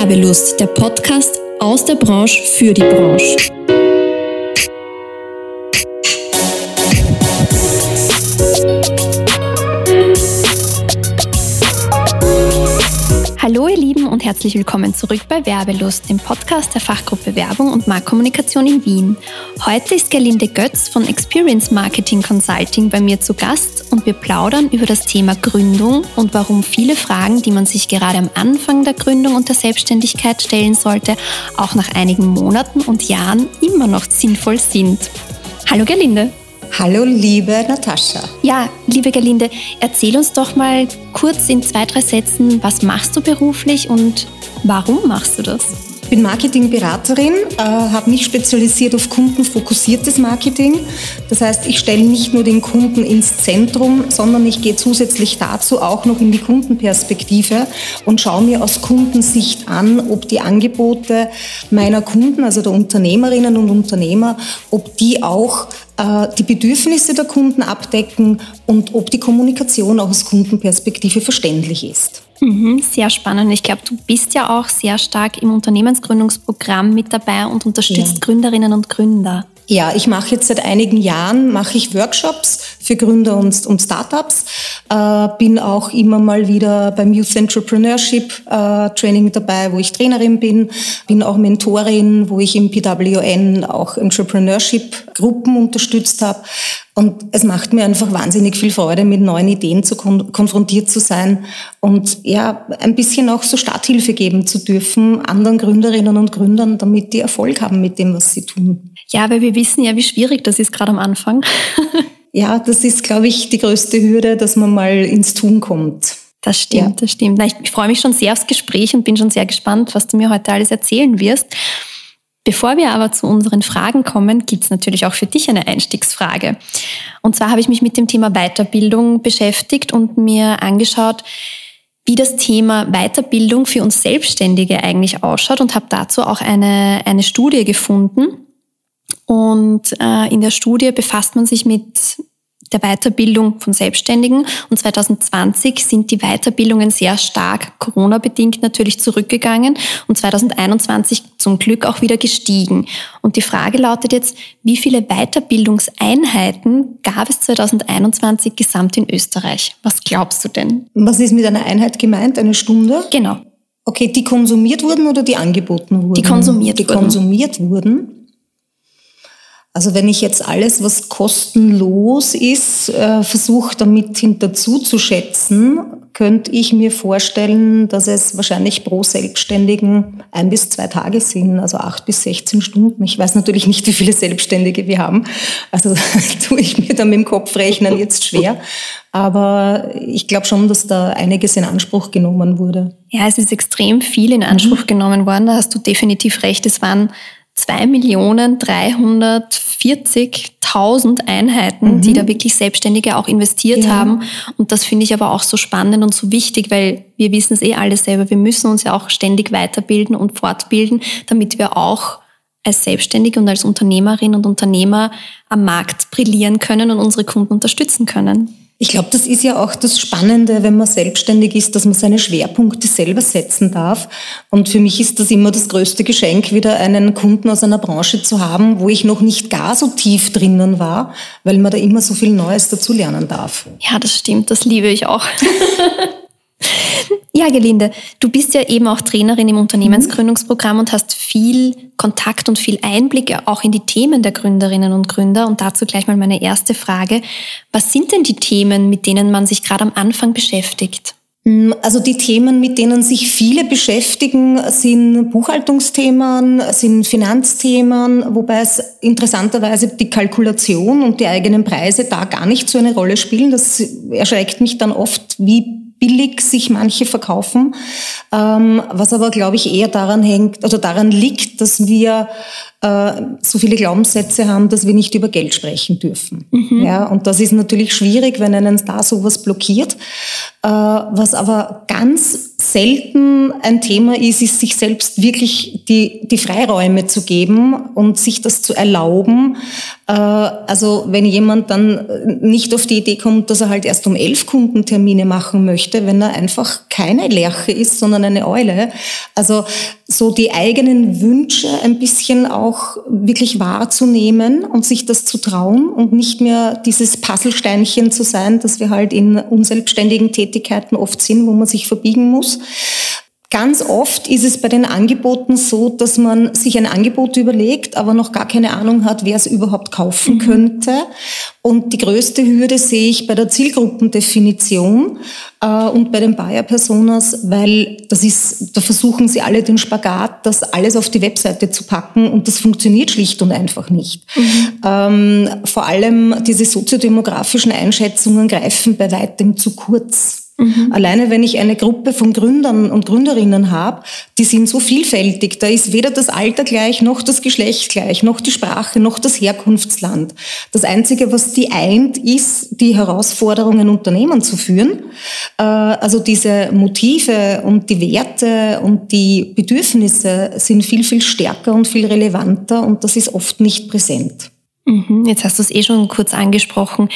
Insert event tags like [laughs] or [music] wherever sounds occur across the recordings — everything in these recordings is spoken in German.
Werbelust, der Podcast aus der Branche für die Branche. Herzlich willkommen zurück bei Werbelust, dem Podcast der Fachgruppe Werbung und Marktkommunikation in Wien. Heute ist Gerlinde Götz von Experience Marketing Consulting bei mir zu Gast und wir plaudern über das Thema Gründung und warum viele Fragen, die man sich gerade am Anfang der Gründung und der Selbstständigkeit stellen sollte, auch nach einigen Monaten und Jahren immer noch sinnvoll sind. Hallo Gerlinde. Hallo, liebe Natascha. Ja, liebe Gerlinde, erzähl uns doch mal kurz in zwei, drei Sätzen, was machst du beruflich und warum machst du das? Ich bin Marketingberaterin, äh, habe mich spezialisiert auf kundenfokussiertes Marketing. Das heißt, ich stelle nicht nur den Kunden ins Zentrum, sondern ich gehe zusätzlich dazu auch noch in die Kundenperspektive und schaue mir aus Kundensicht an, ob die Angebote meiner Kunden, also der Unternehmerinnen und Unternehmer, ob die auch die Bedürfnisse der Kunden abdecken und ob die Kommunikation auch aus Kundenperspektive verständlich ist. Mhm, sehr spannend. Ich glaube, du bist ja auch sehr stark im Unternehmensgründungsprogramm mit dabei und unterstützt ja. Gründerinnen und Gründer. Ja, ich mache jetzt seit einigen Jahren mache ich Workshops für Gründer und, und Startups. Äh, bin auch immer mal wieder beim Youth Entrepreneurship äh, Training dabei, wo ich Trainerin bin. Bin auch Mentorin, wo ich im PWN auch Entrepreneurship Gruppen unterstützt habe. Und es macht mir einfach wahnsinnig viel Freude, mit neuen Ideen zu kon konfrontiert zu sein und ja, ein bisschen auch so Starthilfe geben zu dürfen anderen Gründerinnen und Gründern, damit die Erfolg haben mit dem, was sie tun. Ja, weil wir wissen ja, wie schwierig das ist gerade am Anfang. [laughs] ja, das ist, glaube ich, die größte Hürde, dass man mal ins Tun kommt. Das stimmt, ja. das stimmt. Na, ich, ich freue mich schon sehr aufs Gespräch und bin schon sehr gespannt, was du mir heute alles erzählen wirst. Bevor wir aber zu unseren Fragen kommen, gibt es natürlich auch für dich eine Einstiegsfrage. Und zwar habe ich mich mit dem Thema Weiterbildung beschäftigt und mir angeschaut, wie das Thema Weiterbildung für uns Selbstständige eigentlich ausschaut und habe dazu auch eine, eine Studie gefunden. Und äh, in der Studie befasst man sich mit der Weiterbildung von Selbstständigen. Und 2020 sind die Weiterbildungen sehr stark Corona-bedingt natürlich zurückgegangen und 2021 zum Glück auch wieder gestiegen. Und die Frage lautet jetzt, wie viele Weiterbildungseinheiten gab es 2021 gesamt in Österreich? Was glaubst du denn? Was ist mit einer Einheit gemeint? Eine Stunde? Genau. Okay, die konsumiert wurden oder die angeboten wurden? Die konsumiert die wurden. Die konsumiert wurden. Also wenn ich jetzt alles, was kostenlos ist, äh, versuche damit hinterzu zu schätzen, könnte ich mir vorstellen, dass es wahrscheinlich pro Selbstständigen ein bis zwei Tage sind, also acht bis 16 Stunden. Ich weiß natürlich nicht, wie viele Selbstständige wir haben. Also [laughs] tue ich mir da mit dem Kopfrechnen jetzt schwer. Aber ich glaube schon, dass da einiges in Anspruch genommen wurde. Ja, es ist extrem viel in Anspruch mhm. genommen worden. Da hast du definitiv recht. Es waren 2.340.000 Einheiten, mhm. die da wirklich Selbstständige auch investiert ja. haben. Und das finde ich aber auch so spannend und so wichtig, weil wir wissen es eh alle selber. Wir müssen uns ja auch ständig weiterbilden und fortbilden, damit wir auch als Selbstständige und als Unternehmerin und Unternehmer am Markt brillieren können und unsere Kunden unterstützen können. Ich glaube, das ist ja auch das Spannende, wenn man selbstständig ist, dass man seine Schwerpunkte selber setzen darf. Und für mich ist das immer das größte Geschenk, wieder einen Kunden aus einer Branche zu haben, wo ich noch nicht gar so tief drinnen war, weil man da immer so viel Neues dazu lernen darf. Ja, das stimmt, das liebe ich auch. [laughs] Ja, Gelinde, du bist ja eben auch Trainerin im Unternehmensgründungsprogramm und hast viel Kontakt und viel Einblick auch in die Themen der Gründerinnen und Gründer. Und dazu gleich mal meine erste Frage. Was sind denn die Themen, mit denen man sich gerade am Anfang beschäftigt? Mm, also die Themen, mit denen sich viele beschäftigen, sind Buchhaltungsthemen, sind Finanzthemen, wobei es interessanterweise die Kalkulation und die eigenen Preise da gar nicht so eine Rolle spielen. Das erschreckt mich dann oft, wie billig sich manche verkaufen, ähm, was aber, glaube ich, eher daran hängt oder daran liegt, dass wir äh, so viele Glaubenssätze haben, dass wir nicht über Geld sprechen dürfen. Mhm. Ja, und das ist natürlich schwierig, wenn einen da sowas blockiert. Äh, was aber ganz selten ein Thema ist, ist sich selbst wirklich die, die Freiräume zu geben und sich das zu erlauben. Äh, also wenn jemand dann nicht auf die Idee kommt, dass er halt erst um elf Kundentermine machen möchte, wenn er einfach keine Lerche ist, sondern eine Eule. Also so die eigenen Wünsche ein bisschen auch wirklich wahrzunehmen und sich das zu trauen und nicht mehr dieses Puzzlesteinchen zu sein, dass wir halt in unselbstständigen Tätigkeiten oft sind, wo man sich verbiegen muss. Ganz oft ist es bei den Angeboten so, dass man sich ein Angebot überlegt, aber noch gar keine Ahnung hat, wer es überhaupt kaufen mhm. könnte. Und die größte Hürde sehe ich bei der Zielgruppendefinition äh, und bei den Buyer-Personas, weil das ist, da versuchen sie alle den Spagat, das alles auf die Webseite zu packen und das funktioniert schlicht und einfach nicht. Mhm. Ähm, vor allem diese soziodemografischen Einschätzungen greifen bei weitem zu kurz. Mhm. Alleine wenn ich eine Gruppe von Gründern und Gründerinnen habe, die sind so vielfältig, da ist weder das Alter gleich, noch das Geschlecht gleich, noch die Sprache, noch das Herkunftsland. Das Einzige, was die eint, ist die Herausforderungen, Unternehmen zu führen. Äh, also diese Motive und die Werte und die Bedürfnisse sind viel, viel stärker und viel relevanter und das ist oft nicht präsent. Mhm. Jetzt hast du es eh schon kurz angesprochen.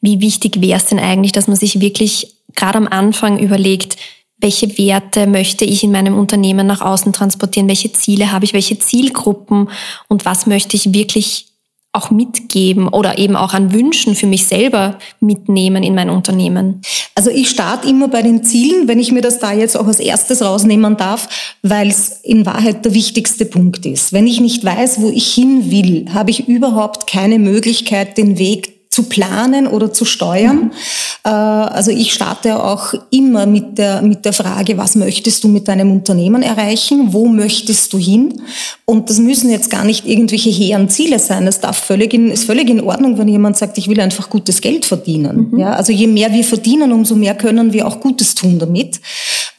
Wie wichtig wäre es denn eigentlich, dass man sich wirklich gerade am Anfang überlegt, welche Werte möchte ich in meinem Unternehmen nach außen transportieren, welche Ziele habe ich, welche Zielgruppen und was möchte ich wirklich auch mitgeben oder eben auch an Wünschen für mich selber mitnehmen in mein Unternehmen? Also ich starte immer bei den Zielen, wenn ich mir das da jetzt auch als erstes rausnehmen darf, weil es in Wahrheit der wichtigste Punkt ist. Wenn ich nicht weiß, wo ich hin will, habe ich überhaupt keine Möglichkeit, den Weg zu planen oder zu steuern. Mhm. Also ich starte auch immer mit der, mit der Frage, was möchtest du mit deinem Unternehmen erreichen? Wo möchtest du hin? Und das müssen jetzt gar nicht irgendwelche hehren Ziele sein. Es darf völlig in, ist völlig in Ordnung, wenn jemand sagt, ich will einfach gutes Geld verdienen. Mhm. Ja, also je mehr wir verdienen, umso mehr können wir auch Gutes tun damit.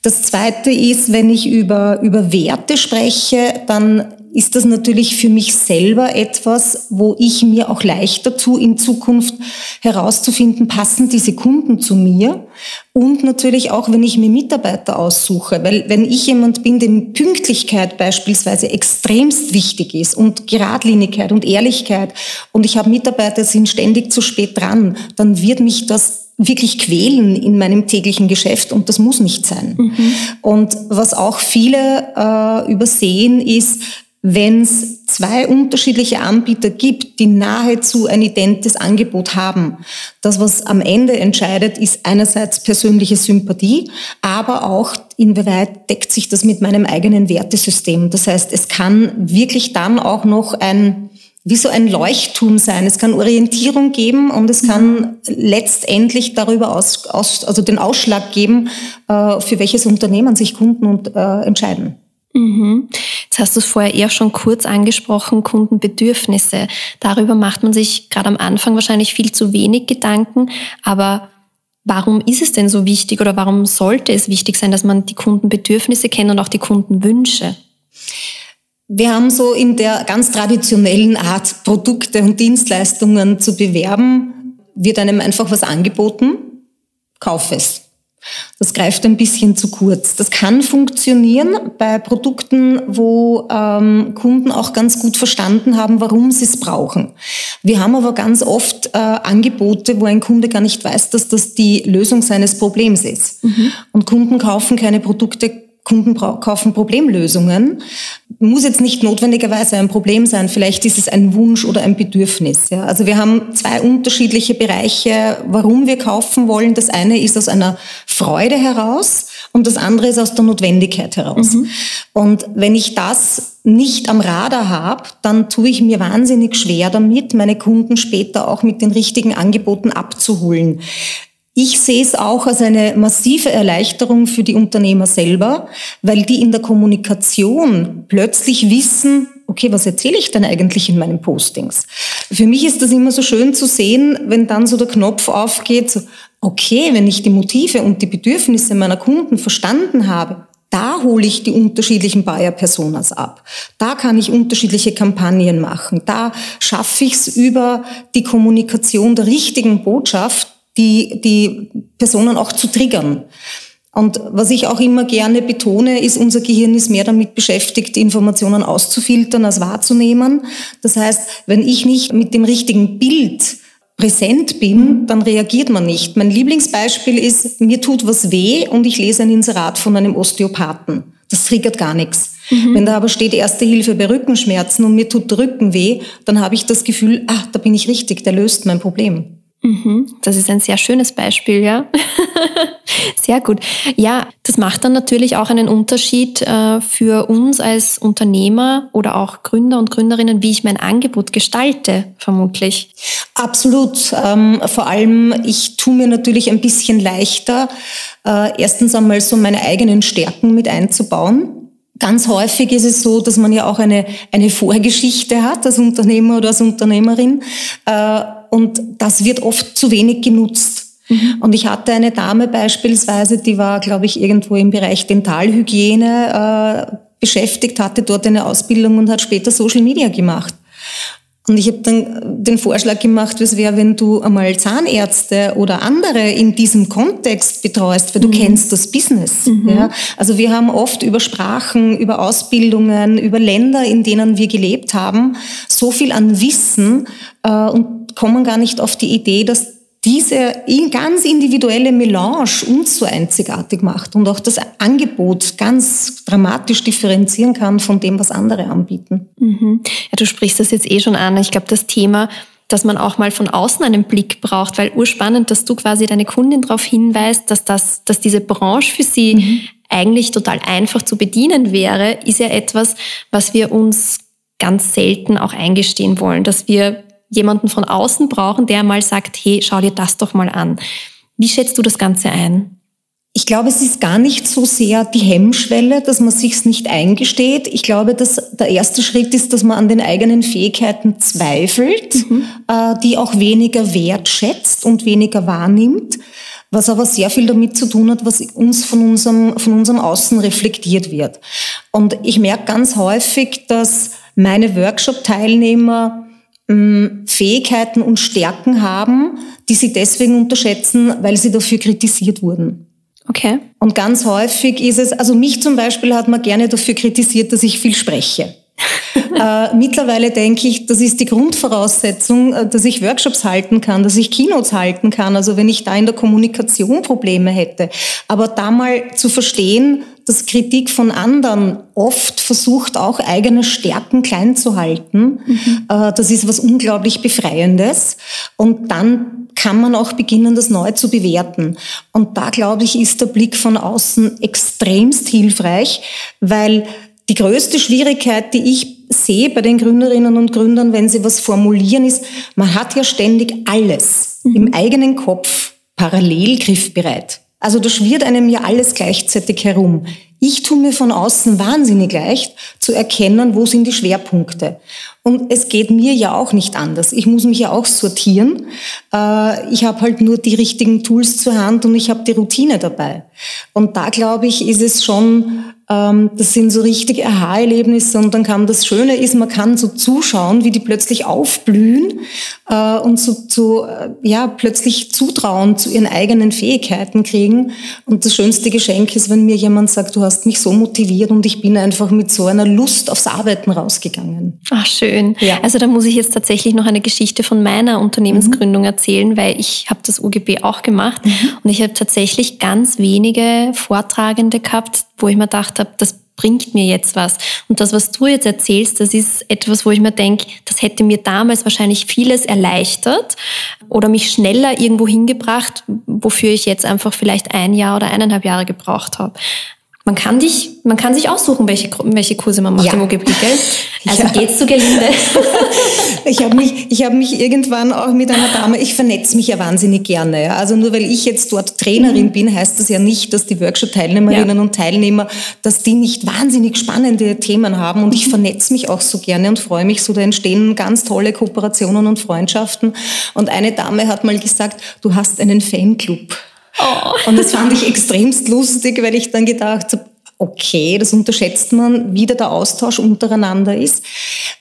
Das zweite ist, wenn ich über, über Werte spreche, dann ist das natürlich für mich selber etwas, wo ich mir auch leichter tue, in Zukunft herauszufinden, passen diese Kunden zu mir? Und natürlich auch, wenn ich mir Mitarbeiter aussuche, weil wenn ich jemand bin, dem Pünktlichkeit beispielsweise extremst wichtig ist und Geradlinigkeit und Ehrlichkeit und ich habe Mitarbeiter, die sind ständig zu spät dran, dann wird mich das wirklich quälen in meinem täglichen Geschäft und das muss nicht sein. Mhm. Und was auch viele äh, übersehen ist, wenn es zwei unterschiedliche Anbieter gibt, die nahezu ein identes Angebot haben. Das, was am Ende entscheidet, ist einerseits persönliche Sympathie, aber auch inwieweit deckt sich das mit meinem eigenen Wertesystem. Das heißt, es kann wirklich dann auch noch ein wie so ein Leuchtturm sein. Es kann Orientierung geben und es kann letztendlich darüber aus, aus also den Ausschlag geben, äh, für welches Unternehmen sich Kunden und, äh, entscheiden. Mhm. Jetzt hast du es vorher eher schon kurz angesprochen, Kundenbedürfnisse. Darüber macht man sich gerade am Anfang wahrscheinlich viel zu wenig Gedanken, aber warum ist es denn so wichtig oder warum sollte es wichtig sein, dass man die Kundenbedürfnisse kennt und auch die Kundenwünsche? Wir haben so in der ganz traditionellen Art, Produkte und Dienstleistungen zu bewerben, wird einem einfach was angeboten, kauf es. Das greift ein bisschen zu kurz. Das kann funktionieren bei Produkten, wo ähm, Kunden auch ganz gut verstanden haben, warum sie es brauchen. Wir haben aber ganz oft äh, Angebote, wo ein Kunde gar nicht weiß, dass das die Lösung seines Problems ist. Mhm. Und Kunden kaufen keine Produkte Kunden kaufen Problemlösungen. Muss jetzt nicht notwendigerweise ein Problem sein. Vielleicht ist es ein Wunsch oder ein Bedürfnis. Ja. Also wir haben zwei unterschiedliche Bereiche, warum wir kaufen wollen. Das eine ist aus einer Freude heraus und das andere ist aus der Notwendigkeit heraus. Mhm. Und wenn ich das nicht am Radar habe, dann tue ich mir wahnsinnig schwer damit, meine Kunden später auch mit den richtigen Angeboten abzuholen. Ich sehe es auch als eine massive Erleichterung für die Unternehmer selber, weil die in der Kommunikation plötzlich wissen, okay, was erzähle ich denn eigentlich in meinen Postings? Für mich ist das immer so schön zu sehen, wenn dann so der Knopf aufgeht, so, okay, wenn ich die Motive und die Bedürfnisse meiner Kunden verstanden habe, Da hole ich die unterschiedlichen Buyer-Personas ab. Da kann ich unterschiedliche Kampagnen machen. Da schaffe ich es über die Kommunikation der richtigen Botschaft, die, die Personen auch zu triggern. Und was ich auch immer gerne betone, ist, unser Gehirn ist mehr damit beschäftigt, Informationen auszufiltern als wahrzunehmen. Das heißt, wenn ich nicht mit dem richtigen Bild präsent bin, dann reagiert man nicht. Mein Lieblingsbeispiel ist, mir tut was weh und ich lese ein Inserat von einem Osteopathen. Das triggert gar nichts. Mhm. Wenn da aber steht Erste Hilfe bei Rückenschmerzen und mir tut der Rücken weh, dann habe ich das Gefühl, ah, da bin ich richtig, der löst mein Problem. Mhm. Das ist ein sehr schönes Beispiel, ja. [laughs] sehr gut. Ja, das macht dann natürlich auch einen Unterschied äh, für uns als Unternehmer oder auch Gründer und Gründerinnen, wie ich mein Angebot gestalte, vermutlich. Absolut. Ähm, vor allem, ich tue mir natürlich ein bisschen leichter, äh, erstens einmal so meine eigenen Stärken mit einzubauen. Ganz häufig ist es so, dass man ja auch eine, eine Vorgeschichte hat als Unternehmer oder als Unternehmerin. Äh, und das wird oft zu wenig genutzt. Mhm. Und ich hatte eine Dame beispielsweise, die war, glaube ich, irgendwo im Bereich Dentalhygiene äh, beschäftigt, hatte dort eine Ausbildung und hat später Social Media gemacht. Und ich habe dann den Vorschlag gemacht, was wäre, wenn du einmal Zahnärzte oder andere in diesem Kontext betreust, weil du mhm. kennst das Business. Mhm. Ja? Also wir haben oft über Sprachen, über Ausbildungen, über Länder, in denen wir gelebt haben, so viel an Wissen äh, und kommen gar nicht auf die Idee, dass diese ganz individuelle Melange uns so einzigartig macht und auch das Angebot ganz dramatisch differenzieren kann von dem, was andere anbieten. Mhm. Ja, du sprichst das jetzt eh schon an. Ich glaube, das Thema, dass man auch mal von außen einen Blick braucht, weil urspannend, dass du quasi deine Kundin darauf hinweist, dass das, dass diese Branche für sie mhm. eigentlich total einfach zu bedienen wäre, ist ja etwas, was wir uns ganz selten auch eingestehen wollen, dass wir jemanden von außen brauchen, der mal sagt, hey, schau dir das doch mal an. Wie schätzt du das Ganze ein? Ich glaube, es ist gar nicht so sehr die Hemmschwelle, dass man sich's nicht eingesteht. Ich glaube, dass der erste Schritt ist, dass man an den eigenen Fähigkeiten zweifelt, mhm. äh, die auch weniger wertschätzt und weniger wahrnimmt, was aber sehr viel damit zu tun hat, was uns von unserem, von unserem Außen reflektiert wird. Und ich merke ganz häufig, dass meine Workshop-Teilnehmer Fähigkeiten und Stärken haben, die sie deswegen unterschätzen, weil sie dafür kritisiert wurden. Okay. Und ganz häufig ist es, also mich zum Beispiel hat man gerne dafür kritisiert, dass ich viel spreche. [laughs] äh, mittlerweile denke ich, das ist die Grundvoraussetzung, äh, dass ich Workshops halten kann, dass ich Keynotes halten kann. Also wenn ich da in der Kommunikation Probleme hätte. Aber da mal zu verstehen, dass Kritik von anderen oft versucht, auch eigene Stärken klein zu halten. Mhm. Äh, das ist was unglaublich Befreiendes. Und dann kann man auch beginnen, das neu zu bewerten. Und da, glaube ich, ist der Blick von außen extremst hilfreich, weil die größte Schwierigkeit, die ich sehe bei den Gründerinnen und Gründern, wenn sie was formulieren, ist, man hat ja ständig alles mhm. im eigenen Kopf parallel griffbereit. Also da schwirrt einem ja alles gleichzeitig herum. Ich tue mir von außen wahnsinnig leicht zu erkennen, wo sind die Schwerpunkte. Und es geht mir ja auch nicht anders. Ich muss mich ja auch sortieren. Äh, ich habe halt nur die richtigen Tools zur Hand und ich habe die Routine dabei. Und da glaube ich, ist es schon das sind so richtige Aha-Erlebnisse und dann kam das Schöne ist, man kann so zuschauen, wie die plötzlich aufblühen äh, und so, so äh, ja plötzlich Zutrauen zu ihren eigenen Fähigkeiten kriegen. Und das schönste Geschenk ist, wenn mir jemand sagt, du hast mich so motiviert und ich bin einfach mit so einer Lust aufs Arbeiten rausgegangen. Ach schön. Ja. Also da muss ich jetzt tatsächlich noch eine Geschichte von meiner Unternehmensgründung mhm. erzählen, weil ich habe das UGB auch gemacht mhm. und ich habe tatsächlich ganz wenige Vortragende gehabt, wo ich mir gedacht habe, das bringt mir jetzt was. Und das, was du jetzt erzählst, das ist etwas, wo ich mir denke, das hätte mir damals wahrscheinlich vieles erleichtert oder mich schneller irgendwo hingebracht, wofür ich jetzt einfach vielleicht ein Jahr oder eineinhalb Jahre gebraucht habe. Man kann dich, man kann sich aussuchen, welche, welche Kurse man macht ja. im OGB, gell? Also ja. geht's zu Gelinde. [laughs] ich habe mich, ich habe mich irgendwann auch mit einer Dame, ich vernetze mich ja wahnsinnig gerne. Also nur weil ich jetzt dort Trainerin mhm. bin, heißt das ja nicht, dass die Workshop-Teilnehmerinnen ja. und Teilnehmer, dass die nicht wahnsinnig spannende Themen haben. Und ich mhm. vernetze mich auch so gerne und freue mich so, da entstehen ganz tolle Kooperationen und Freundschaften. Und eine Dame hat mal gesagt, du hast einen Fanclub. Oh. Und das fand ich extremst lustig, weil ich dann gedacht habe, okay, das unterschätzt man, wie der Austausch untereinander ist.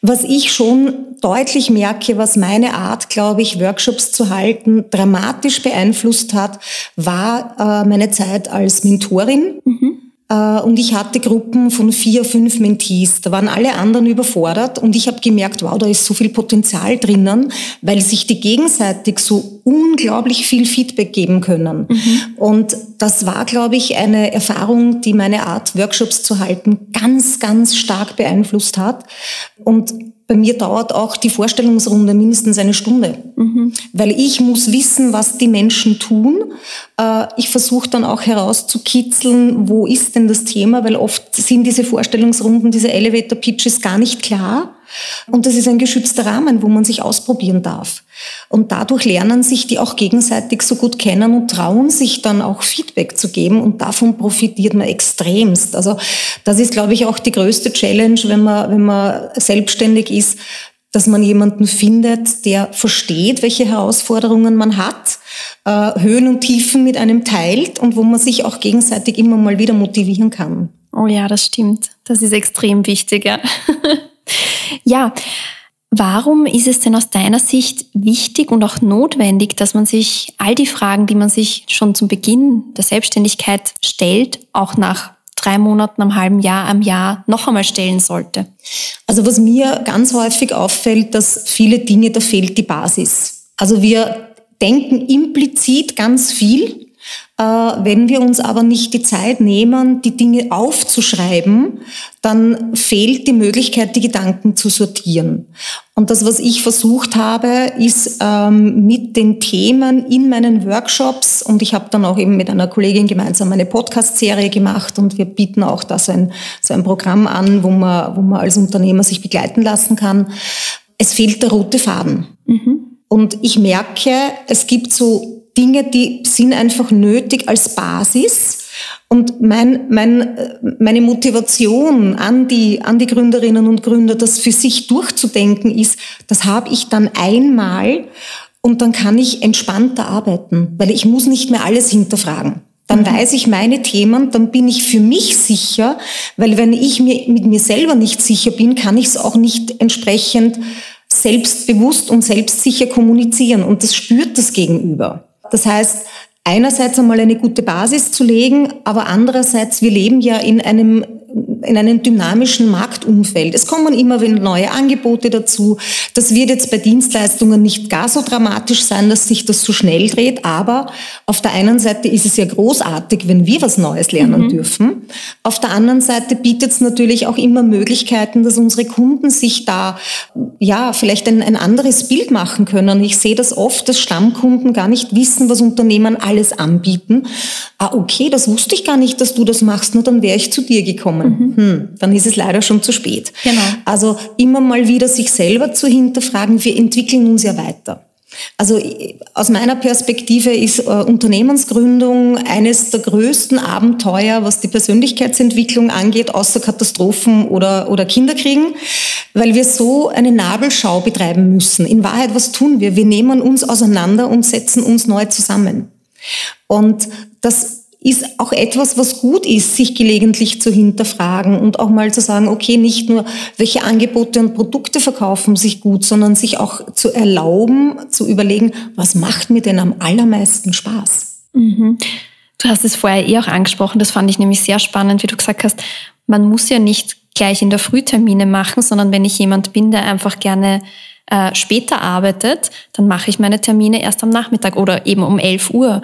Was ich schon deutlich merke, was meine Art, glaube ich, Workshops zu halten, dramatisch beeinflusst hat, war äh, meine Zeit als Mentorin. Mhm. Äh, und ich hatte Gruppen von vier, fünf Mentees. Da waren alle anderen überfordert und ich habe gemerkt, wow, da ist so viel Potenzial drinnen, weil sich die gegenseitig so unglaublich viel Feedback geben können. Mhm. Und das war, glaube ich, eine Erfahrung, die meine Art, Workshops zu halten, ganz, ganz stark beeinflusst hat. Und bei mir dauert auch die Vorstellungsrunde mindestens eine Stunde, mhm. weil ich muss wissen, was die Menschen tun. Äh, ich versuche dann auch herauszukitzeln, wo ist denn das Thema, weil oft sind diese Vorstellungsrunden, diese Elevator Pitches gar nicht klar. Und das ist ein geschützter Rahmen, wo man sich ausprobieren darf. Und dadurch lernen sich die auch gegenseitig so gut kennen und trauen sich dann auch Feedback zu geben. Und davon profitiert man extremst. Also das ist, glaube ich, auch die größte Challenge, wenn man, wenn man selbstständig ist, dass man jemanden findet, der versteht, welche Herausforderungen man hat, äh, Höhen und Tiefen mit einem teilt und wo man sich auch gegenseitig immer mal wieder motivieren kann. Oh ja, das stimmt. Das ist extrem wichtig, ja. [laughs] Ja, warum ist es denn aus deiner Sicht wichtig und auch notwendig, dass man sich all die Fragen, die man sich schon zum Beginn der Selbstständigkeit stellt, auch nach drei Monaten, einem halben Jahr, einem Jahr noch einmal stellen sollte? Also was mir ganz häufig auffällt, dass viele Dinge, da fehlt die Basis. Also wir denken implizit ganz viel, wenn wir uns aber nicht die Zeit nehmen, die Dinge aufzuschreiben, dann fehlt die Möglichkeit, die Gedanken zu sortieren. Und das, was ich versucht habe, ist ähm, mit den Themen in meinen Workshops, und ich habe dann auch eben mit einer Kollegin gemeinsam eine Podcast-Serie gemacht und wir bieten auch da so ein, so ein Programm an, wo man, wo man als Unternehmer sich begleiten lassen kann. Es fehlt der rote Faden. Mhm. Und ich merke, es gibt so Dinge, die sind einfach nötig als Basis. Und mein, mein, meine Motivation an die, an die Gründerinnen und Gründer, das für sich durchzudenken ist, das habe ich dann einmal und dann kann ich entspannter arbeiten, weil ich muss nicht mehr alles hinterfragen. Dann mhm. weiß ich meine Themen, dann bin ich für mich sicher, weil wenn ich mir mit mir selber nicht sicher bin, kann ich es auch nicht entsprechend selbstbewusst und selbstsicher kommunizieren und das spürt das Gegenüber. Das heißt, einerseits einmal eine gute Basis zu legen, aber andererseits, wir leben ja in einem in einem dynamischen Marktumfeld. Es kommen immer wieder neue Angebote dazu. Das wird jetzt bei Dienstleistungen nicht gar so dramatisch sein, dass sich das so schnell dreht. Aber auf der einen Seite ist es ja großartig, wenn wir was Neues lernen mhm. dürfen. Auf der anderen Seite bietet es natürlich auch immer Möglichkeiten, dass unsere Kunden sich da, ja, vielleicht ein, ein anderes Bild machen können. Ich sehe das oft, dass Stammkunden gar nicht wissen, was Unternehmen alles anbieten. Ah, okay, das wusste ich gar nicht, dass du das machst. Nur dann wäre ich zu dir gekommen. Mhm. Hm, dann ist es leider schon zu spät. Genau. Also immer mal wieder sich selber zu hinterfragen, wir entwickeln uns ja weiter. Also aus meiner Perspektive ist äh, Unternehmensgründung eines der größten Abenteuer, was die Persönlichkeitsentwicklung angeht, außer Katastrophen oder, oder Kinderkriegen, weil wir so eine Nabelschau betreiben müssen. In Wahrheit, was tun wir? Wir nehmen uns auseinander und setzen uns neu zusammen. Und das ist auch etwas, was gut ist, sich gelegentlich zu hinterfragen und auch mal zu sagen, okay, nicht nur, welche Angebote und Produkte verkaufen sich gut, sondern sich auch zu erlauben, zu überlegen, was macht mir denn am allermeisten Spaß? Mhm. Du hast es vorher eh auch angesprochen, das fand ich nämlich sehr spannend, wie du gesagt hast, man muss ja nicht gleich in der Frühtermine machen, sondern wenn ich jemand bin, der einfach gerne äh, später arbeitet, dann mache ich meine Termine erst am Nachmittag oder eben um 11 Uhr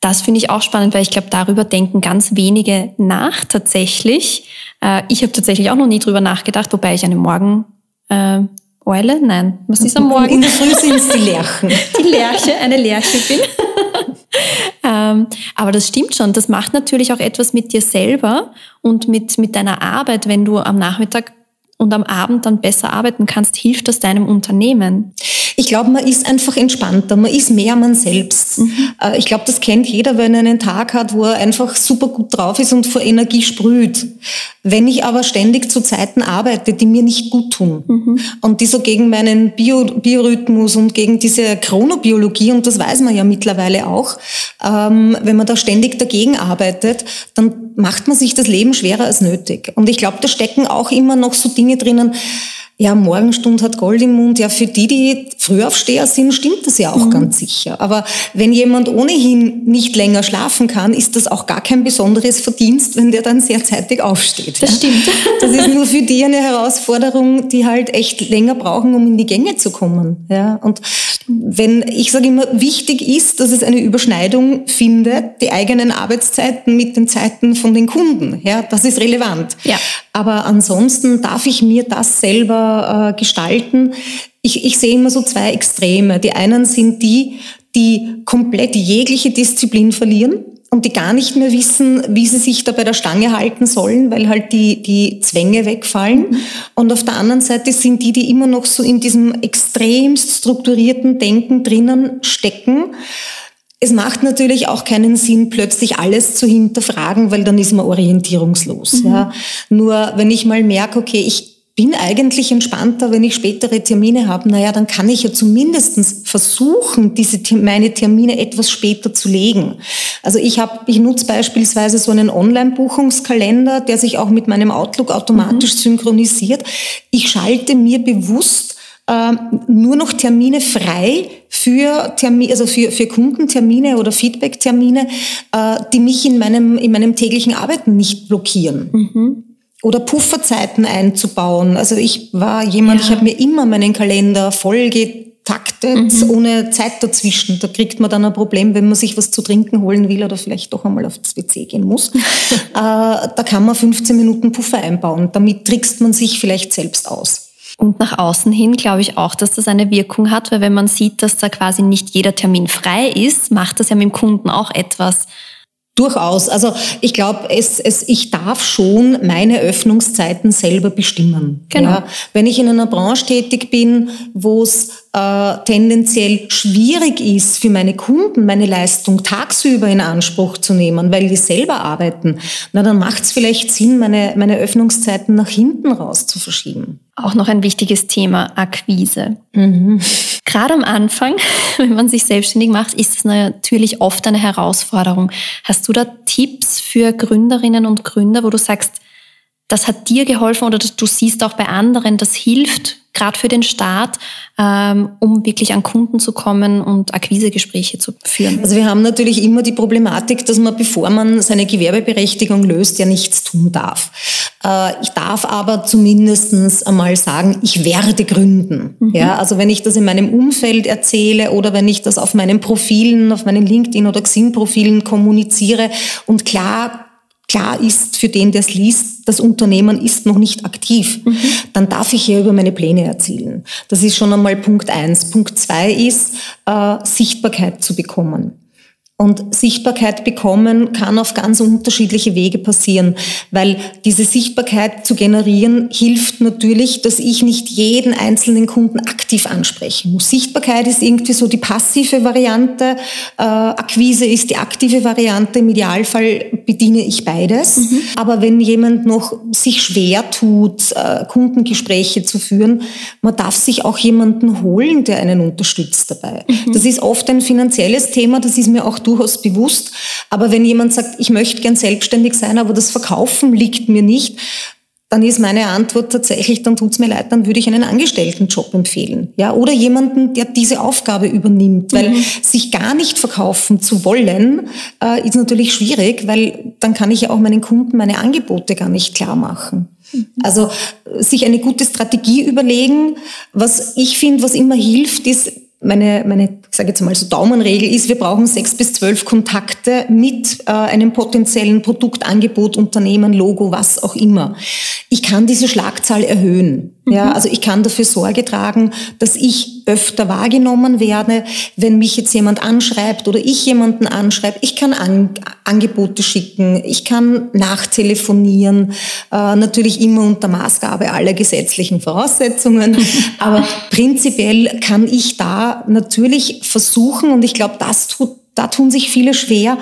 das finde ich auch spannend, weil ich glaube, darüber denken ganz wenige nach tatsächlich. Äh, ich habe tatsächlich auch noch nie drüber nachgedacht, wobei ich eine Morgen... Äh, Eule? Nein. Was ist am Morgen? In der Früh sind es die Lerchen. [laughs] Die Lerche, eine Lerche bin. [laughs] ähm, aber das stimmt schon. Das macht natürlich auch etwas mit dir selber und mit, mit deiner Arbeit, wenn du am Nachmittag und am Abend dann besser arbeiten kannst, hilft das deinem Unternehmen? Ich glaube, man ist einfach entspannter, man ist mehr man selbst. Mhm. Äh, ich glaube, das kennt jeder, wenn er einen Tag hat, wo er einfach super gut drauf ist und vor Energie sprüht. Wenn ich aber ständig zu Zeiten arbeite, die mir nicht gut tun mhm. und die so gegen meinen Bio, Biorhythmus und gegen diese Chronobiologie, und das weiß man ja mittlerweile auch, ähm, wenn man da ständig dagegen arbeitet, dann macht man sich das Leben schwerer als nötig. Und ich glaube, da stecken auch immer noch so Dinge drinnen, ja, Morgenstund hat Gold im Mund. Ja, für die, die Frühaufsteher sind, stimmt das ja auch mhm. ganz sicher. Aber wenn jemand ohnehin nicht länger schlafen kann, ist das auch gar kein besonderes Verdienst, wenn der dann sehr zeitig aufsteht. Das stimmt. [laughs] Das ist nur für die eine Herausforderung, die halt echt länger brauchen, um in die Gänge zu kommen. Ja, und wenn, ich sage immer, wichtig ist, dass es eine Überschneidung findet, die eigenen Arbeitszeiten mit den Zeiten von den Kunden. Ja, das ist relevant. Ja. Aber ansonsten darf ich mir das selber äh, gestalten. Ich, ich sehe immer so zwei Extreme. Die einen sind die, die komplett jegliche Disziplin verlieren und die gar nicht mehr wissen, wie sie sich da bei der Stange halten sollen, weil halt die, die Zwänge wegfallen. Und auf der anderen Seite sind die, die immer noch so in diesem extremst strukturierten Denken drinnen stecken es macht natürlich auch keinen Sinn, plötzlich alles zu hinterfragen, weil dann ist man orientierungslos. Mhm. Ja. Nur wenn ich mal merke, okay, ich bin eigentlich entspannter, wenn ich spätere Termine habe, naja, dann kann ich ja zumindestens versuchen, diese, meine Termine etwas später zu legen. Also ich habe, ich nutze beispielsweise so einen Online-Buchungskalender, der sich auch mit meinem Outlook automatisch mhm. synchronisiert. Ich schalte mir bewusst nur noch Termine frei für, Termine, also für, für Kundentermine oder Feedbacktermine, äh, die mich in meinem, in meinem täglichen Arbeiten nicht blockieren. Mhm. Oder Pufferzeiten einzubauen. Also ich war jemand, ja. ich habe mir immer meinen Kalender voll getaktet, mhm. ohne Zeit dazwischen. Da kriegt man dann ein Problem, wenn man sich was zu trinken holen will oder vielleicht doch einmal auf das WC gehen muss. [laughs] äh, da kann man 15 Minuten Puffer einbauen. Damit trickst man sich vielleicht selbst aus. Und nach außen hin glaube ich auch, dass das eine Wirkung hat, weil wenn man sieht, dass da quasi nicht jeder Termin frei ist, macht das ja mit dem Kunden auch etwas. Durchaus. Also ich glaube, es, es, ich darf schon meine Öffnungszeiten selber bestimmen. Genau. Ja, wenn ich in einer Branche tätig bin, wo es äh, tendenziell schwierig ist für meine Kunden, meine Leistung tagsüber in Anspruch zu nehmen, weil die selber arbeiten, na dann macht es vielleicht Sinn, meine, meine Öffnungszeiten nach hinten raus zu verschieben. Auch noch ein wichtiges Thema, Akquise. Mhm. Gerade am Anfang, [laughs] wenn man sich selbstständig macht, ist es natürlich oft eine Herausforderung. Hast du da Tipps für Gründerinnen und Gründer, wo du sagst, das hat dir geholfen oder du siehst auch bei anderen, das hilft gerade für den Start, ähm, um wirklich an Kunden zu kommen und Akquisegespräche zu führen? Also wir haben natürlich immer die Problematik, dass man, bevor man seine Gewerbeberechtigung löst, ja nichts tun darf. Äh, ich darf aber zumindestens einmal sagen, ich werde gründen. Mhm. Ja, also wenn ich das in meinem Umfeld erzähle oder wenn ich das auf meinen Profilen, auf meinen LinkedIn oder Xing-Profilen kommuniziere und klar klar ist für den, der es liest, das Unternehmen ist noch nicht aktiv, mhm. dann darf ich hier über meine Pläne erzählen. Das ist schon einmal Punkt eins. Punkt zwei ist, äh, Sichtbarkeit zu bekommen. Und Sichtbarkeit bekommen kann auf ganz unterschiedliche Wege passieren, weil diese Sichtbarkeit zu generieren hilft natürlich, dass ich nicht jeden einzelnen Kunden aktiv ansprechen muss. Sichtbarkeit ist irgendwie so die passive Variante, äh, Akquise ist die aktive Variante. Im Idealfall bediene ich beides. Mhm. Aber wenn jemand noch sich schwer tut, äh, Kundengespräche zu führen, man darf sich auch jemanden holen, der einen unterstützt dabei. Mhm. Das ist oft ein finanzielles Thema, das ist mir auch durchaus bewusst. Aber wenn jemand sagt, ich möchte gern selbstständig sein, aber das Verkaufen liegt mir nicht, dann ist meine Antwort tatsächlich, dann tut's mir leid, dann würde ich einen Angestelltenjob empfehlen. Ja, oder jemanden, der diese Aufgabe übernimmt, weil mhm. sich gar nicht verkaufen zu wollen, äh, ist natürlich schwierig, weil dann kann ich ja auch meinen Kunden meine Angebote gar nicht klar machen. Mhm. Also sich eine gute Strategie überlegen. Was ich finde, was immer hilft, ist meine, meine ich sage jetzt mal so Daumenregel ist, wir brauchen sechs bis zwölf Kontakte mit äh, einem potenziellen Produktangebot, Unternehmen, Logo, was auch immer. Ich kann diese Schlagzahl erhöhen. Ja, mhm. also ich kann dafür Sorge tragen, dass ich öfter wahrgenommen werde, wenn mich jetzt jemand anschreibt oder ich jemanden anschreibe. Ich kann An Angebote schicken, ich kann nachtelefonieren, äh, natürlich immer unter Maßgabe aller gesetzlichen Voraussetzungen. [laughs] Aber prinzipiell kann ich da natürlich versuchen, und ich glaube, das tut, da tun sich viele schwer,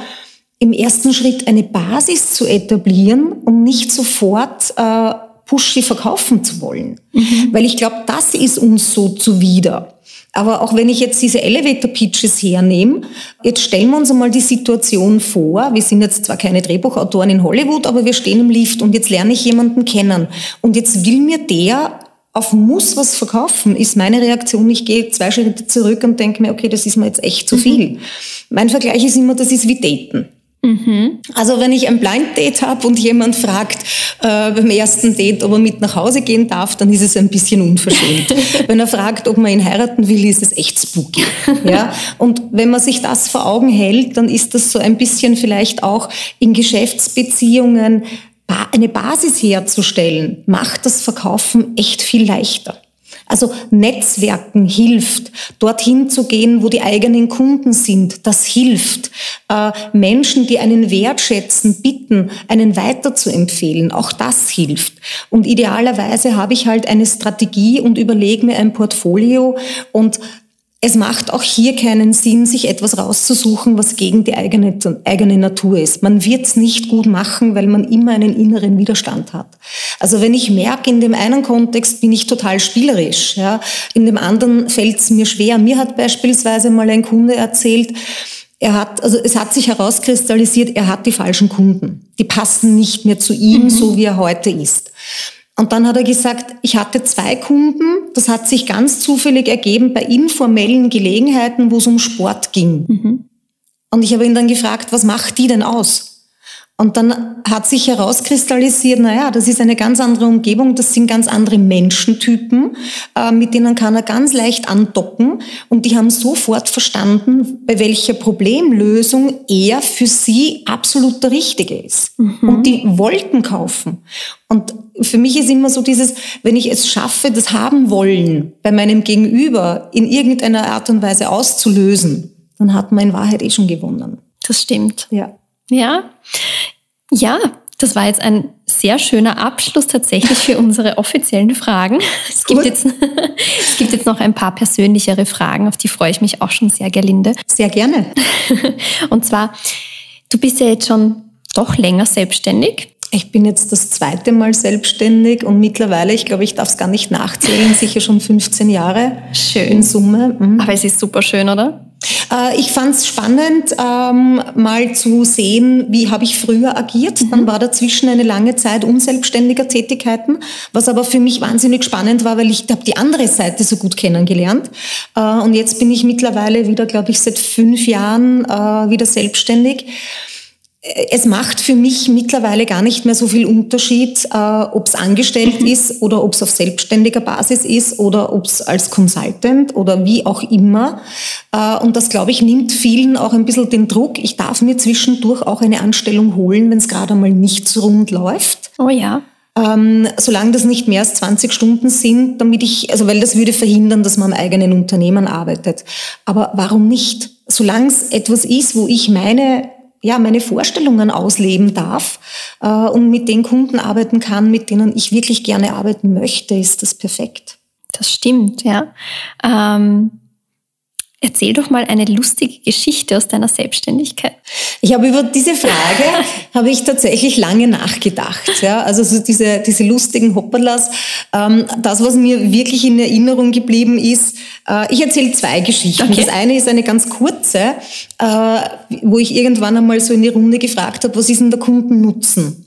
im ersten Schritt eine Basis zu etablieren, um nicht sofort äh, pushy verkaufen zu wollen. Mhm. Weil ich glaube, das ist uns so zuwider. Aber auch wenn ich jetzt diese Elevator Pitches hernehme, jetzt stellen wir uns einmal die Situation vor, wir sind jetzt zwar keine Drehbuchautoren in Hollywood, aber wir stehen im Lift und jetzt lerne ich jemanden kennen. Und jetzt will mir der auf muss was verkaufen, ist meine Reaktion, ich gehe zwei Schritte zurück und denke mir, okay, das ist mir jetzt echt zu viel. Mhm. Mein Vergleich ist immer, das ist wie Daten. Mhm. Also wenn ich ein Blind Date habe und jemand fragt äh, beim ersten Date, ob er mit nach Hause gehen darf, dann ist es ein bisschen unverschämt. [laughs] wenn er fragt, ob man ihn heiraten will, ist es echt spooky. Ja? Und wenn man sich das vor Augen hält, dann ist das so ein bisschen vielleicht auch in Geschäftsbeziehungen eine Basis herzustellen, macht das Verkaufen echt viel leichter. Also Netzwerken hilft, dorthin zu gehen, wo die eigenen Kunden sind. Das hilft. Äh, Menschen, die einen wertschätzen, bitten, einen weiter zu empfehlen. Auch das hilft. Und idealerweise habe ich halt eine Strategie und überlege mir ein Portfolio und es macht auch hier keinen Sinn, sich etwas rauszusuchen, was gegen die eigene, eigene Natur ist. Man wird es nicht gut machen, weil man immer einen inneren Widerstand hat. Also wenn ich merke, in dem einen Kontext bin ich total spielerisch, ja, in dem anderen fällt es mir schwer. Mir hat beispielsweise mal ein Kunde erzählt, er hat, also es hat sich herauskristallisiert, er hat die falschen Kunden. Die passen nicht mehr zu ihm, mhm. so wie er heute ist. Und dann hat er gesagt, ich hatte zwei Kunden, das hat sich ganz zufällig ergeben bei informellen Gelegenheiten, wo es um Sport ging. Mhm. Und ich habe ihn dann gefragt, was macht die denn aus? Und dann hat sich herauskristallisiert, naja, das ist eine ganz andere Umgebung, das sind ganz andere Menschentypen, äh, mit denen kann er ganz leicht andocken und die haben sofort verstanden, bei welcher Problemlösung er für sie absolut der Richtige ist. Mhm. Und die wollten kaufen. Und für mich ist immer so dieses, wenn ich es schaffe, das haben wollen bei meinem Gegenüber in irgendeiner Art und Weise auszulösen, dann hat man in Wahrheit eh schon gewonnen. Das stimmt. Ja. Ja, ja, das war jetzt ein sehr schöner Abschluss tatsächlich für unsere offiziellen Fragen. Es gibt, jetzt, [laughs] es gibt jetzt noch ein paar persönlichere Fragen, auf die freue ich mich auch schon sehr, Gerlinde. Sehr gerne. [laughs] Und zwar, du bist ja jetzt schon doch länger selbstständig. Ich bin jetzt das zweite Mal selbstständig und mittlerweile, ich glaube, ich darf es gar nicht nachzählen, sicher schon 15 Jahre schön. in Summe. Mhm. Aber es ist super schön, oder? Äh, ich fand es spannend, ähm, mal zu sehen, wie habe ich früher agiert. Mhm. Dann war dazwischen eine lange Zeit unselbstständiger Tätigkeiten, was aber für mich wahnsinnig spannend war, weil ich habe die andere Seite so gut kennengelernt. Äh, und jetzt bin ich mittlerweile wieder, glaube ich, seit fünf Jahren äh, wieder selbstständig es macht für mich mittlerweile gar nicht mehr so viel Unterschied, äh, ob es angestellt mhm. ist oder ob es auf selbstständiger Basis ist oder ob es als Consultant oder wie auch immer. Äh, und das, glaube ich, nimmt vielen auch ein bisschen den Druck. Ich darf mir zwischendurch auch eine Anstellung holen, wenn es gerade mal nicht so rund läuft. Oh ja. Ähm, solange das nicht mehr als 20 Stunden sind, damit ich, also weil das würde verhindern, dass man am eigenen Unternehmen arbeitet. Aber warum nicht? Solange es etwas ist, wo ich meine ja, meine Vorstellungen ausleben darf äh, und mit den Kunden arbeiten kann, mit denen ich wirklich gerne arbeiten möchte, ist das perfekt. Das stimmt, ja. Ähm Erzähl doch mal eine lustige Geschichte aus deiner Selbstständigkeit. Ich habe über diese Frage [laughs] habe ich tatsächlich lange nachgedacht. Ja, also so diese diese lustigen Hopperlas. Ähm, das, was mir wirklich in Erinnerung geblieben ist, äh, ich erzähle zwei Geschichten. Okay. Das eine ist eine ganz kurze, äh, wo ich irgendwann einmal so in die Runde gefragt habe, was ist denn der Kundennutzen?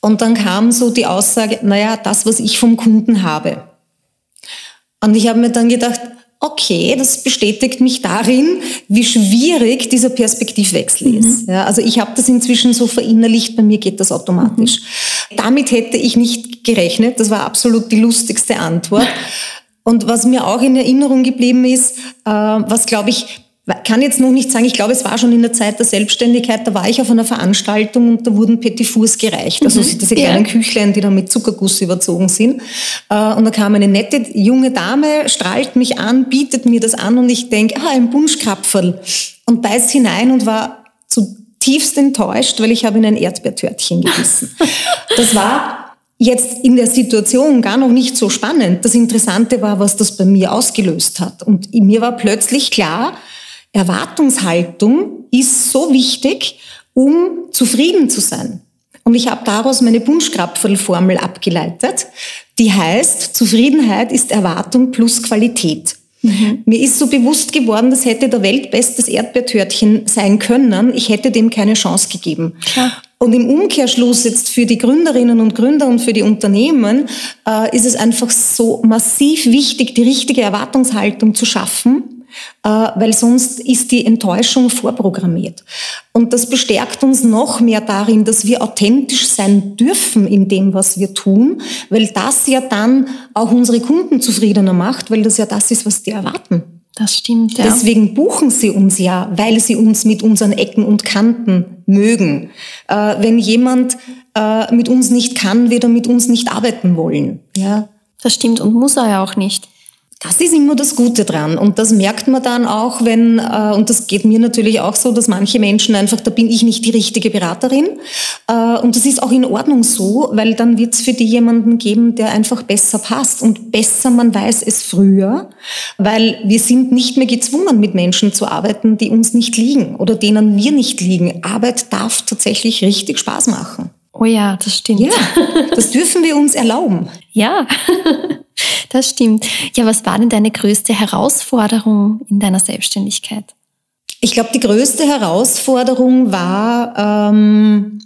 Und dann kam so die Aussage, naja, das, was ich vom Kunden habe. Und ich habe mir dann gedacht, okay, das bestätigt mich darin, wie schwierig dieser Perspektivwechsel mhm. ist. Ja, also ich habe das inzwischen so verinnerlicht, bei mir geht das automatisch. Mhm. Damit hätte ich nicht gerechnet, das war absolut die lustigste Antwort. Und was mir auch in Erinnerung geblieben ist, äh, was glaube ich kann jetzt noch nicht sagen, ich glaube, es war schon in der Zeit der Selbstständigkeit, da war ich auf einer Veranstaltung und da wurden Petit Fours gereicht, also mhm. diese kleinen ja. Küchlein, die dann mit Zuckerguss überzogen sind. Äh, und da kam eine nette junge Dame, strahlt mich an, bietet mir das an und ich denke, ah, ein Bunschkrapferl und beißt hinein und war zutiefst enttäuscht, weil ich habe in ein Erdbeertörtchen gebissen. [laughs] Das war jetzt in der Situation gar noch nicht so spannend. Das Interessante war, was das bei mir ausgelöst hat. Und mir war plötzlich klar, Erwartungshaltung ist so wichtig, um zufrieden zu sein. Und ich habe daraus meine Bunschkrapferl-Formel abgeleitet, die heißt, Zufriedenheit ist Erwartung plus Qualität. Mhm. Mir ist so bewusst geworden, das hätte der weltbestes Erdbeertörtchen sein können. Ich hätte dem keine Chance gegeben. Klar. Und im Umkehrschluss jetzt für die Gründerinnen und Gründer und für die Unternehmen äh, ist es einfach so massiv wichtig, die richtige Erwartungshaltung zu schaffen weil sonst ist die Enttäuschung vorprogrammiert. Und das bestärkt uns noch mehr darin, dass wir authentisch sein dürfen in dem, was wir tun, weil das ja dann auch unsere Kunden zufriedener macht, weil das ja das ist, was die erwarten. Das stimmt, ja. Deswegen buchen sie uns ja, weil sie uns mit unseren Ecken und Kanten mögen. Äh, wenn jemand äh, mit uns nicht kann, wird er mit uns nicht arbeiten wollen. Ja. Das stimmt und muss er ja auch nicht. Das ist immer das Gute dran. Und das merkt man dann auch, wenn, äh, und das geht mir natürlich auch so, dass manche Menschen einfach, da bin ich nicht die richtige Beraterin. Äh, und das ist auch in Ordnung so, weil dann wird es für die jemanden geben, der einfach besser passt. Und besser, man weiß es früher, weil wir sind nicht mehr gezwungen, mit Menschen zu arbeiten, die uns nicht liegen oder denen wir nicht liegen. Arbeit darf tatsächlich richtig Spaß machen. Oh ja, das stimmt. Ja, das dürfen wir uns erlauben. Ja. [laughs] Das stimmt. Ja, was war denn deine größte Herausforderung in deiner Selbstständigkeit? Ich glaube, die größte Herausforderung war, ähm,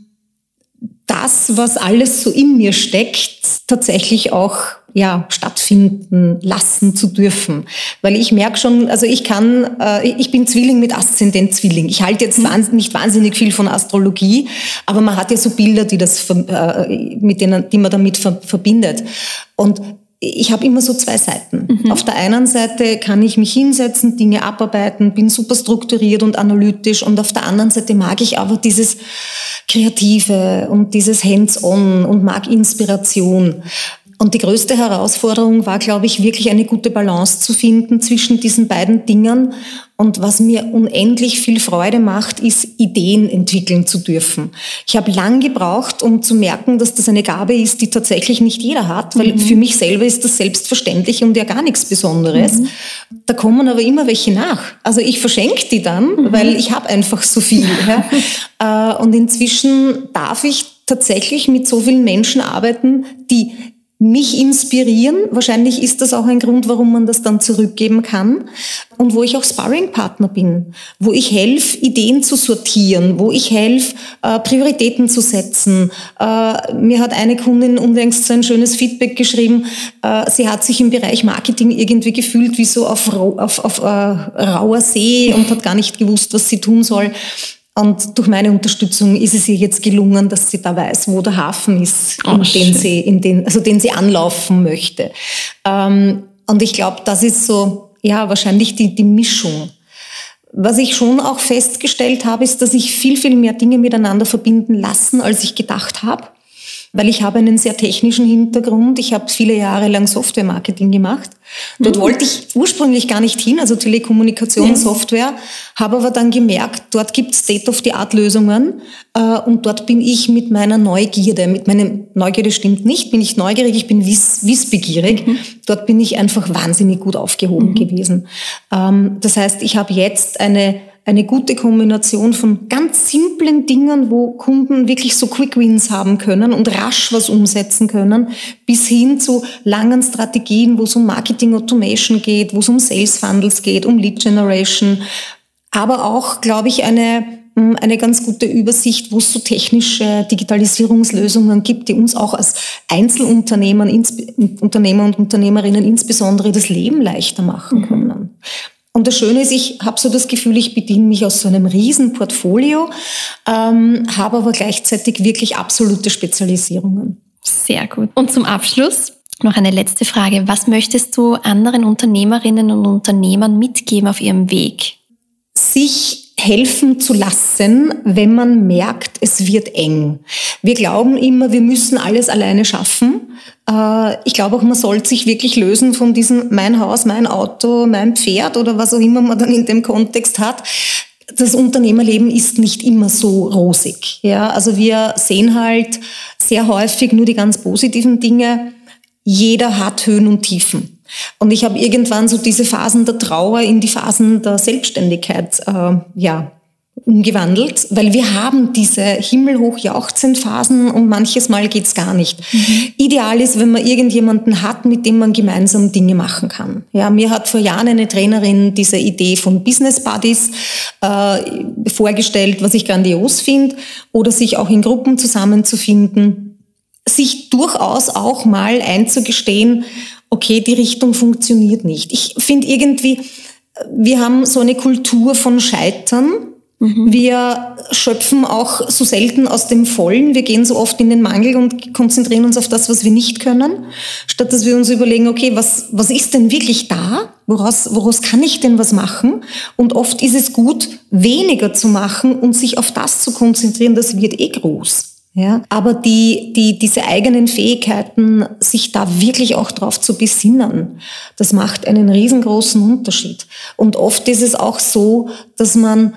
das, was alles so in mir steckt, tatsächlich auch ja, stattfinden lassen zu dürfen. Weil ich merke schon, also ich kann, äh, ich bin Zwilling mit Aszendent Zwilling. Ich halte jetzt mhm. nicht wahnsinnig viel von Astrologie, aber man hat ja so Bilder, die das, äh, mit denen, die man damit verbindet. Und ich habe immer so zwei Seiten. Mhm. Auf der einen Seite kann ich mich hinsetzen, Dinge abarbeiten, bin super strukturiert und analytisch und auf der anderen Seite mag ich aber dieses Kreative und dieses Hands-on und mag Inspiration. Und die größte Herausforderung war, glaube ich, wirklich eine gute Balance zu finden zwischen diesen beiden Dingen. Und was mir unendlich viel Freude macht, ist, Ideen entwickeln zu dürfen. Ich habe lang gebraucht, um zu merken, dass das eine Gabe ist, die tatsächlich nicht jeder hat, weil mhm. für mich selber ist das selbstverständlich und ja gar nichts Besonderes. Mhm. Da kommen aber immer welche nach. Also ich verschenke die dann, mhm. weil ich habe einfach so viel. ja. [laughs] Äh, und inzwischen darf ich tatsächlich mit so vielen Menschen arbeiten, die mich inspirieren. Wahrscheinlich ist das auch ein Grund, warum man das dann zurückgeben kann. Und wo ich auch Sparringpartner bin, wo ich helfe, Ideen zu sortieren, wo ich helfe, äh, Prioritäten zu setzen. Äh, mir hat eine Kundin unlängst so ein schönes Feedback geschrieben. Äh, sie hat sich im Bereich Marketing irgendwie gefühlt wie so auf, auf, auf rauer See und hat gar nicht gewusst, was sie tun soll. Und durch meine Unterstützung ist es ihr jetzt gelungen, dass sie da weiß, wo der Hafen ist, oh, in den sie, in den, also den sie anlaufen möchte. Ähm, und ich glaube, das ist so, ja, wahrscheinlich die, die Mischung. Was ich schon auch festgestellt habe, ist, dass ich viel, viel mehr Dinge miteinander verbinden lassen, als ich gedacht habe weil ich habe einen sehr technischen Hintergrund. Ich habe viele Jahre lang Software-Marketing gemacht. Dort mhm. wollte ich ursprünglich gar nicht hin, also Telekommunikation, ja. Software, habe aber dann gemerkt, dort gibt es State-of-the-Art-Lösungen äh, und dort bin ich mit meiner Neugierde, mit meinem Neugierde stimmt nicht, bin ich neugierig, ich bin wiss, wissbegierig. Mhm. Dort bin ich einfach wahnsinnig gut aufgehoben mhm. gewesen. Ähm, das heißt, ich habe jetzt eine eine gute Kombination von ganz simplen Dingen, wo Kunden wirklich so Quick Wins haben können und rasch was umsetzen können, bis hin zu langen Strategien, wo es um Marketing Automation geht, wo es um Sales Funnels geht, um Lead Generation, aber auch, glaube ich, eine hm, eine ganz gute Übersicht, wo es so technische Digitalisierungslösungen gibt, die uns auch als Einzelunternehmer Unternehmer und Unternehmerinnen insbesondere das Leben leichter machen können. Und das Schöne ist, ich habe so das Gefühl, ich bediene mich aus so einem riesen Portfolio, ähm, habe aber gleichzeitig wirklich absolute Spezialisierungen. Sehr gut. Und zum Abschluss noch eine letzte Frage. Was möchtest du anderen Unternehmerinnen und Unternehmern mitgeben auf ihrem Weg? Sich helfen zu lassen, wenn man merkt, es wird eng. Wir glauben immer, wir müssen alles alleine schaffen. Äh, ich glaube auch, man sollte sich wirklich lösen von diesem mein Haus, mein Auto, mein Pferd oder was auch immer man dann in dem Kontext hat das Unternehmerleben ist nicht immer so rosig. Ja, also wir sehen halt sehr häufig nur die ganz positiven Dinge. Jeder hat Höhen und Tiefen. Und ich habe irgendwann so diese Phasen der Trauer in die Phasen der Selbstständigkeit äh, ja, umgewandelt, weil wir haben diese himmelhoch jauchzend Phasen und manches Mal geht's gar nicht. Mhm. Ideal ist, wenn man irgendjemanden hat, mit dem man gemeinsam Dinge machen kann. Ja, mir hat vor Jahren eine Trainerin diese Idee von Business Buddies äh, vorgestellt, was ich grandios finde, oder sich auch in Gruppen zusammenzufinden, sich durchaus auch mal einzugestehen, okay, die Richtung funktioniert nicht. Ich finde irgendwie, wir haben so eine Kultur von Scheitern Mhm. Wir schöpfen auch so selten aus dem Vollen. Wir gehen so oft in den Mangel und konzentrieren uns auf das, was wir nicht können, statt dass wir uns überlegen, okay, was, was ist denn wirklich da? Woraus, woraus kann ich denn was machen? Und oft ist es gut, weniger zu machen und sich auf das zu konzentrieren, das wird eh groß. Ja, aber die, die, diese eigenen Fähigkeiten, sich da wirklich auch drauf zu besinnen, das macht einen riesengroßen Unterschied. Und oft ist es auch so, dass man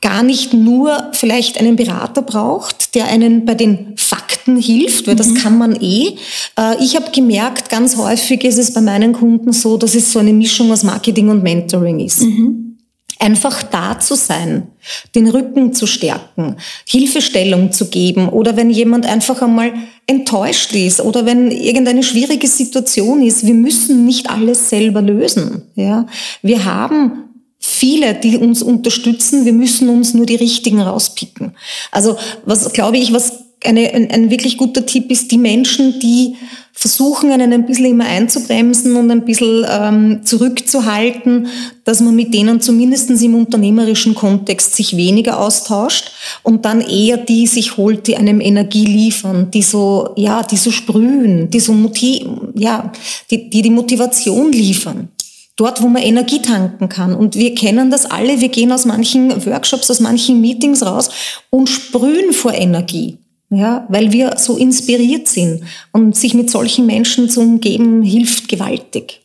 gar nicht nur vielleicht einen Berater braucht, der einen bei den Fakten hilft, weil mhm. das kann man eh. Äh, ich habe gemerkt, ganz häufig ist es bei meinen Kunden so, dass es so eine Mischung aus Marketing und Mentoring ist. Mhm. Einfach da zu sein, den Rücken zu stärken, Hilfestellung zu geben oder wenn jemand einfach einmal enttäuscht ist oder wenn irgendeine schwierige Situation ist, wir müssen nicht alles selber lösen. Ja, wir haben viele, die uns unterstützen. Wir müssen uns nur die richtigen rauspicken. Also was glaube ich, was eine, ein, ein wirklich guter Tipp ist, die Menschen, die versuchen, einen ein bisschen immer einzubremsen und ein bisschen ähm, zurückzuhalten, dass man mit denen zumindest im unternehmerischen Kontext sich weniger austauscht und dann eher die sich holt, die einem Energie liefern, die so, ja, die so sprühen, die so motiv, ja, die, die die Motivation liefern dort, wo man Energie tanken kann. Und wir kennen das alle, wir gehen aus manchen Workshops, aus manchen Meetings raus und sprühen vor Energie. Ja, weil wir so inspiriert sind. Und sich mit solchen Menschen zu umgeben, hilft gewaltig.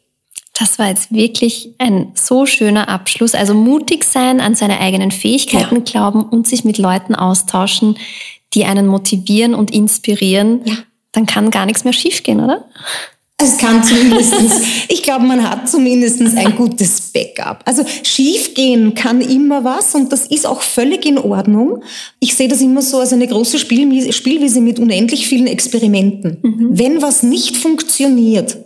Das war jetzt wirklich ein so schöner Abschluss. Also mutig sein, an seine eigenen Fähigkeiten ja. glauben und sich mit Leuten austauschen, die einen motivieren und inspirieren. Ja. Dann kann gar nichts mehr schiefgehen, oder? Es kann zumindestens, [laughs] ich glaube, man hat zumindestens ein gutes Backup. Also schiefgehen kann immer was und das ist auch völlig in Ordnung. Ich sehe das immer so als eine große Spielwiese mit unendlich vielen Experimenten. Mhm. Wenn was nicht funktioniert,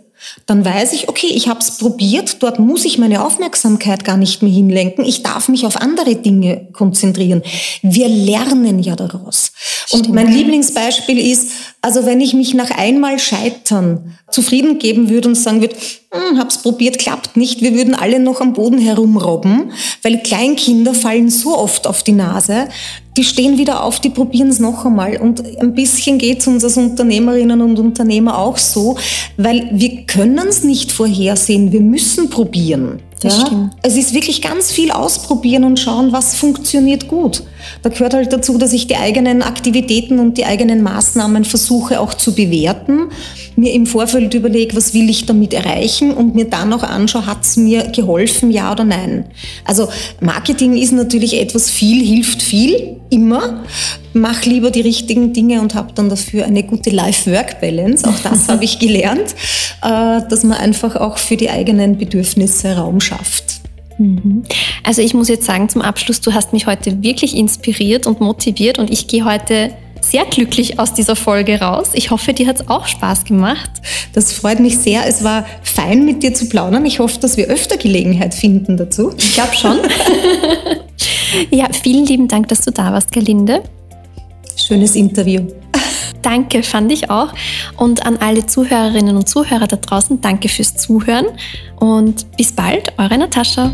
dann weiß ich, okay, ich habe es probiert, dort muss ich meine Aufmerksamkeit gar nicht mehr hinlenken, ich darf mich auf andere Dinge konzentrieren. Wir lernen ja daraus. Stimmt. Und mein Lieblingsbeispiel ist, also wenn ich mich nach einmal Scheitern zufrieden geben würde und sagen würde, hm, hab's probiert, klappt nicht, wir würden alle noch am Boden herumrobben, weil Kleinkinder fallen so oft auf die Nase, die stehen wieder auf, die probieren es noch einmal. Und ein bisschen geht es uns als Unternehmerinnen und Unternehmer auch so, weil wir können es nicht vorhersehen, wir müssen probieren. Das ja? stimmt. Es ist wirklich ganz viel ausprobieren und schauen, was funktioniert gut. Da gehört halt dazu, dass ich die eigenen Aktivitäten und die eigenen Maßnahmen versuche auch zu bewerten, mir im Vorfeld überlege, was will ich damit erreichen und mir dann auch anschaue, hat es mir geholfen, ja oder nein. Also Marketing ist natürlich etwas viel, hilft viel, immer. Mach lieber die richtigen Dinge und habe dann dafür eine gute Life-Work-Balance. Auch das habe ich gelernt, äh, dass man einfach auch für die eigenen Bedürfnisse Raum schafft. Mhm. Also ich muss jetzt sagen zum Abschluss, du hast mich heute wirklich inspiriert und motiviert und ich gehe heute sehr glücklich aus dieser Folge raus. Ich hoffe, dir hat es auch Spaß gemacht. Das freut mich sehr. Es war fein, mit dir zu plaudern. Ich hoffe, dass wir öfter Gelegenheit finden dazu. Ich glaube schon. [laughs] ja, vielen lieben Dank, dass du da warst, Gerlinde. Schönes Interview. Danke, fand ich auch. Und an alle Zuhörerinnen und Zuhörer da draußen, danke fürs Zuhören und bis bald, eure Natascha.